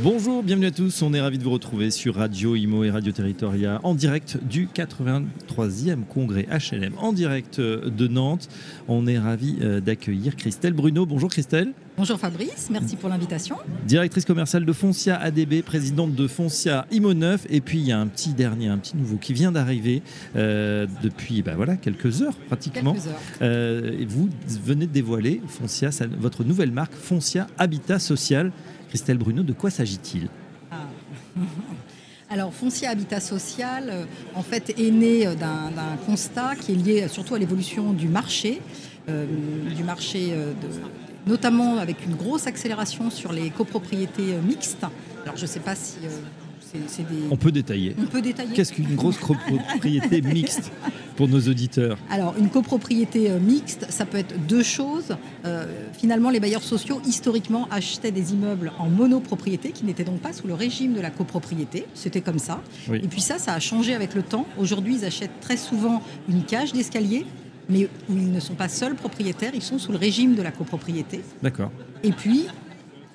Bonjour, bienvenue à tous. On est ravis de vous retrouver sur Radio Imo et Radio Territoria en direct du 83e congrès HLM en direct de Nantes. On est ravis euh, d'accueillir Christelle Bruno. Bonjour Christelle. Bonjour Fabrice, merci pour l'invitation. Directrice commerciale de Foncia ADB, présidente de Foncia Imo 9. Et puis il y a un petit dernier, un petit nouveau qui vient d'arriver euh, depuis bah, voilà, quelques heures pratiquement. Quelques heures. Euh, et vous venez de dévoiler Foncia, votre nouvelle marque Foncia Habitat Social. Christelle Bruno, de quoi s'agit-il? Alors, Foncier Habitat Social, euh, en fait, est né euh, d'un constat qui est lié surtout à l'évolution du marché, euh, du marché notamment avec une grosse accélération sur les copropriétés mixtes. Alors, je ne sais pas si c'est c'est des... On peut détailler. On peut détailler Qu'est-ce qu'une grosse copropriété mixte pour nos auditeurs Alors, une copropriété euh, mixte, ça peut être deux choses. Euh, finalement, les bailleurs sociaux, historiquement, achetaient des immeubles en monopropriété, qui n'étaient donc pas sous le régime de la copropriété. C'était comme ça. Oui. Et puis ça, ça a changé avec le temps. Aujourd'hui, ils achètent très souvent une cage d'escalier, mais où ils ne sont pas seuls propriétaires, ils sont sous le régime de la copropriété. D'accord. Et puis,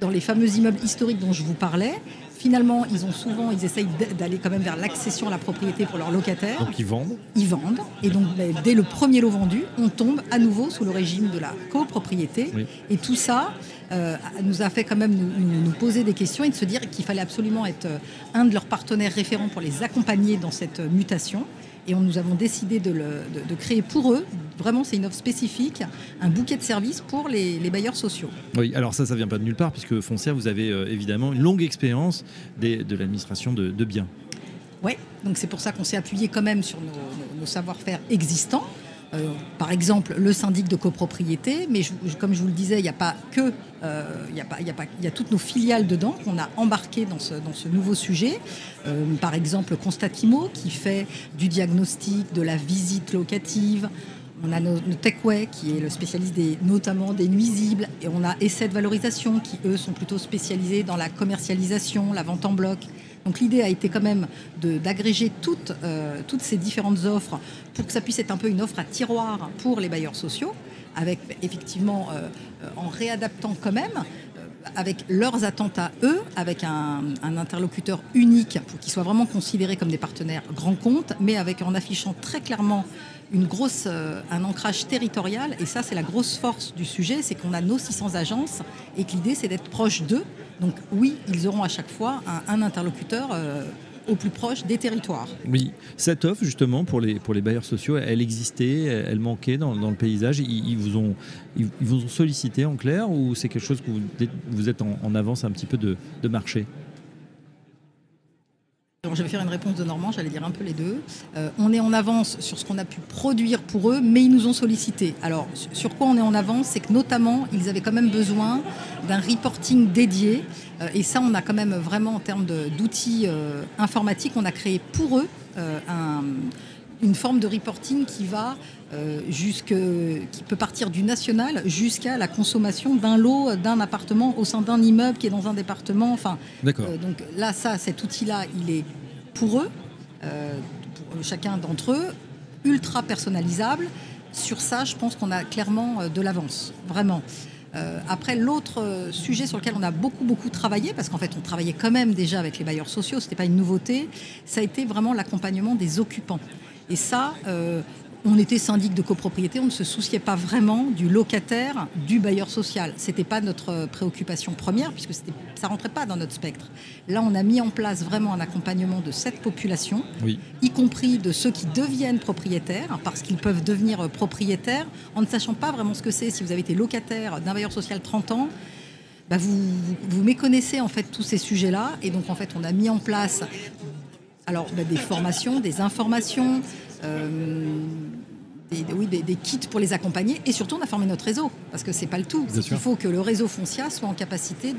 dans les fameux immeubles historiques dont je vous parlais, finalement, ils ont souvent, ils essayent d'aller quand même vers l'accession à la propriété pour leurs locataires Donc ils vendent ils vendent. Et donc, ben, dès le premier lot vendu, on tombe à nouveau sous le régime de la copropriété. Oui. Et tout ça euh, nous a fait quand même nous, poser des questions et de se dire qu'il fallait absolument être euh, un de leurs partenaires référents pour les accompagner dans cette euh, mutation. Et on, nous avons décidé de, le- de- de créer pour eux, vraiment c'est une offre spécifique, un bouquet de services pour les, les bailleurs sociaux. Oui, alors ça, ça vient pas de nulle part, puisque Foncia, vous avez euh, évidemment une longue expérience des- de l'administration de, de biens. Oui, donc c'est pour ça qu'on s'est appuyé quand même sur nos, nos- nos savoir-faire existants. Euh, par exemple, le syndic de copropriété, mais je- je- comme je vous le disais, il n'y a pas que, euh, il y a pas, il y a pas, il y a toutes nos filiales dedans qu'on a embarquées dans ce, dans ce nouveau sujet. Euh, par exemple, Constatimo qui fait du diagnostic, de la visite locative. On a nos, nos Techway qui est le spécialiste des, notamment des nuisibles. Et on a Essai de valorisation qui, eux, sont plutôt spécialisés dans la commercialisation, la vente en bloc. Donc l'idée a été quand même d'agréger toutes, euh, toutes ces différentes offres pour que ça puisse être un peu une offre à tiroir pour les bailleurs sociaux, avec effectivement, euh, euh, en réadaptant quand même, avec leurs attentes à eux, avec un, interlocuteur unique pour qu'ils soient vraiment considérés comme des partenaires grands comptes, mais en affichant très clairement euh, un ancrage territorial. Et ça, c'est la grosse force du sujet, c'est qu'on a nos 600 agences et que l'idée, c'est d'être proche d'eux. Donc oui, ils auront à chaque fois un, un interlocuteur euh, au plus proche des territoires. Oui, cette offre, justement, pour les, bailleurs sociaux, elle existait, elle manquait dans, le paysage. Ils, vous ont, vous ont sollicité en clair ou c'est quelque chose que vous, êtes en, avance un petit peu de, marché? Je vais faire une réponse de Normand, j'allais dire un peu les deux. Euh, on est en avance sur ce qu'on a pu produire pour eux, mais ils nous ont sollicité. Alors, sur- quoi on est en avance C'est que notamment, ils avaient quand même besoin d'un reporting dédié. Euh, et ça, on a quand même vraiment, en termes d'outils euh, informatiques, on a créé pour eux un- une forme de reporting qui va euh, jusque, qui peut partir du national jusqu'à la consommation d'un lot d'un appartement au sein d'un immeuble qui est dans un département. Enfin, euh, donc là, ça, cet outil-là, il est pour eux, euh, pour chacun d'entre eux, ultra personnalisable. Sur ça, je pense qu'on a clairement euh, de l'avance, vraiment. Euh, après, l'autre sujet sur lequel on a beaucoup, beaucoup travaillé, parce qu'en fait, on travaillait quand même déjà avec les bailleurs sociaux, ce n'était pas une nouveauté, ça a été vraiment l'accompagnement des occupants. Et ça, on était syndic de copropriété, on ne se souciait pas vraiment du locataire, du bailleur social. Ce n'était pas notre euh, préoccupation première, puisque ça ne rentrait pas dans notre spectre. Là, on a mis en place vraiment un accompagnement de cette population, Oui. y compris de ceux qui deviennent propriétaires, parce qu'ils peuvent devenir euh, propriétaires en ne sachant pas vraiment ce que c'est. Si vous avez été locataire d'un bailleur social 30 ans, bah, vous, vous, vous méconnaissez en fait tous ces sujets-là. Et donc, en fait, on a mis en place alors, bah, des formations, des informations, des, oui, des, des kits pour les accompagner. Et surtout, on a formé notre réseau, parce que c'est pas le tout. Qu'il faut que le réseau Foncia soit en capacité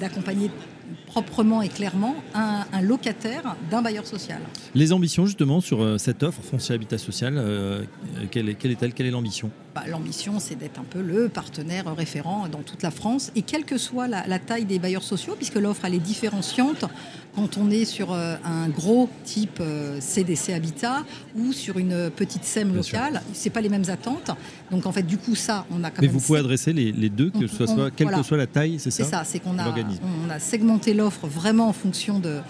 d'accompagner proprement et clairement un, locataire d'un bailleur social. Les ambitions justement sur euh, cette offre foncier habitat social, euh, quelle est-elle? Quelle est l'ambition? Bah, L'ambition, c'est d'être un peu le partenaire référent dans toute la France et quelle que soit la, taille des bailleurs sociaux, puisque l'offre elle est différenciante quand on est sur euh, un gros type CDC Habitat ou sur une petite SEM locale, c'est pas les mêmes attentes. Donc en fait, du coup, ça, on a quand Mais même. vous pouvez adresser les, deux, que ce soit, quelle que soit la taille, c'est ça C'est ça, c'est qu'on a, on a segmenté l'offre vraiment en fonction de,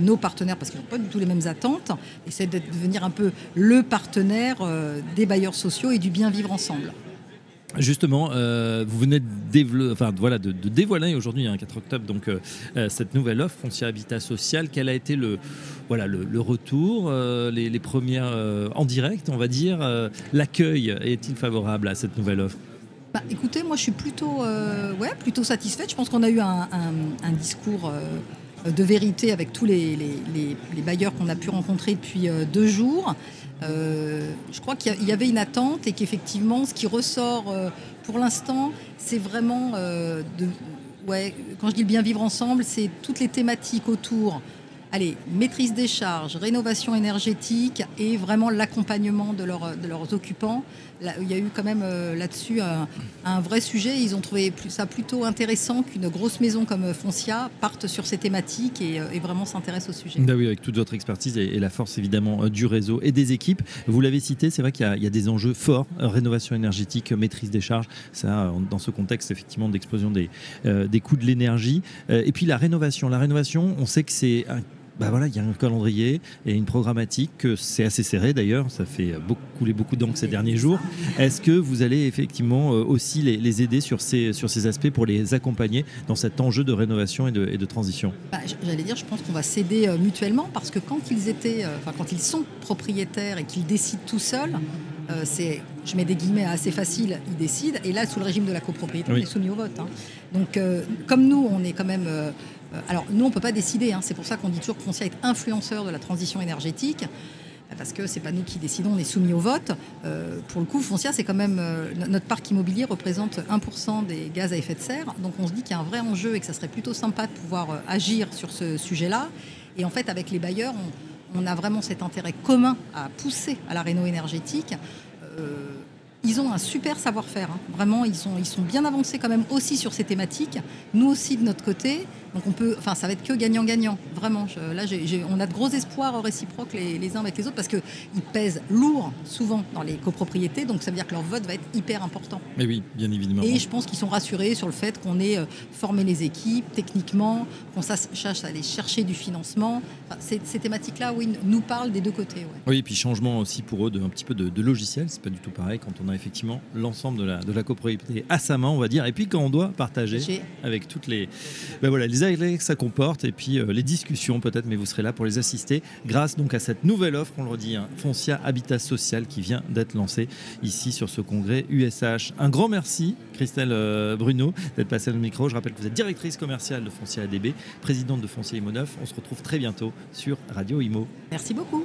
nos partenaires, parce qu'ils n'ont pas du tout les mêmes attentes, et c'est de devenir un peu le partenaire euh, des bailleurs sociaux et du bien vivre ensemble. Justement, euh, vous venez de, dévoiler aujourd'hui, un hein, 4 octobre, donc, euh, cette nouvelle offre, Foncier Habitat Social. Quel a été le, voilà, le, retour, les, premières en direct, on va dire L'accueil est-il favorable à cette nouvelle offre? Bah, écoutez, moi je suis plutôt, ouais, plutôt satisfaite. Je pense qu'on a eu un, discours de vérité avec tous les, bailleurs qu'on a pu rencontrer depuis deux jours. Euh, je crois qu'il y avait une attente et qu'effectivement, ce qui ressort euh, pour l'instant, c'est vraiment euh, de, quand je dis bien vivre ensemble, c'est toutes les thématiques autour allez, maîtrise des charges, rénovation énergétique et vraiment l'accompagnement de, leurs occupants. il y a eu quand même euh, là-dessus un, vrai sujet. Ils ont trouvé ça plutôt intéressant qu'une grosse maison comme Foncia parte sur ces thématiques et, euh, vraiment s'intéresse au sujet. Bah oui, avec toute votre expertise et, la force évidemment euh, du réseau et des équipes. Vous l'avez cité, c'est vrai qu'il y, a des enjeux forts, rénovation énergétique, maîtrise des charges, ça dans ce contexte effectivement d'explosion des, des coûts de l'énergie. et puis la rénovation. La rénovation, on sait que c'est un bah voilà, il y a un calendrier et une programmatique, c'est assez serré d'ailleurs, ça fait beaucoup, couler beaucoup d'encre ces derniers jours. Est-ce que vous allez effectivement euh, aussi les, aider sur ces, sur ces aspects pour les accompagner dans cet enjeu de rénovation et de, et de transition? Bah, J'allais dire, je pense qu'on va s'aider euh, mutuellement parce que quand ils étaient, euh, enfin quand ils sont propriétaires et qu'ils décident tout seuls, c'est, je mets des guillemets assez faciles, ils décident. Et là, sous le régime de la copropriété, on est soumis au vote. Hein. Donc, comme nous, on est quand même euh, alors nous, on ne peut pas décider, hein. c'est pour ça qu'on dit toujours que Foncia est influenceur de la transition énergétique parce que c'est pas nous qui décidons, on est soumis au vote. Euh, pour le coup, Foncia, c'est quand même euh, notre parc immobilier représente 1% des gaz à effet de serre, donc on se dit qu'il y a un vrai enjeu et que ça serait plutôt sympa de pouvoir agir sur ce sujet-là. Et en fait, avec les bailleurs, on, a vraiment cet intérêt commun à pousser à la réno énergétique ils ont un super savoir-faire. Hein. Vraiment, ils sont, ils sont bien avancés quand même aussi sur ces thématiques. Nous aussi de notre côté. Donc on peut, enfin, ça va être que gagnant-gagnant. Vraiment. là, on a de gros espoirs réciproques les, uns avec les autres parce qu'ils pèsent lourd souvent dans les copropriétés. Donc ça veut dire que leur vote va être hyper important. Mais oui, bien évidemment. Et je pense qu'ils sont rassurés sur le fait qu'on ait euh, formé les équipes techniquement, qu'on sache aller chercher du financement. ces, thématiques-là, oui, nous parlent des deux côtés. Oui, et puis changement aussi pour eux de un petit peu de, de logiciel. C'est pas du tout pareil quand on a effectivement l'ensemble de la, de la copropriété à sa main, on va dire. Et puis quand on doit partager avec toutes les, ben voilà, les ailes que ça comporte et puis euh, les discussions peut-être, mais vous serez là pour les assister grâce donc à cette nouvelle offre, on le redit, hein, Foncia Habitat Social qui vient d'être lancée ici sur ce congrès USH. Un grand merci Christelle euh, Bruno d'être passée à notre micro. Je rappelle que vous êtes directrice commerciale de Foncia ADB, présidente de Foncia Imo 9. On se retrouve très bientôt sur Radio Imo. Merci beaucoup.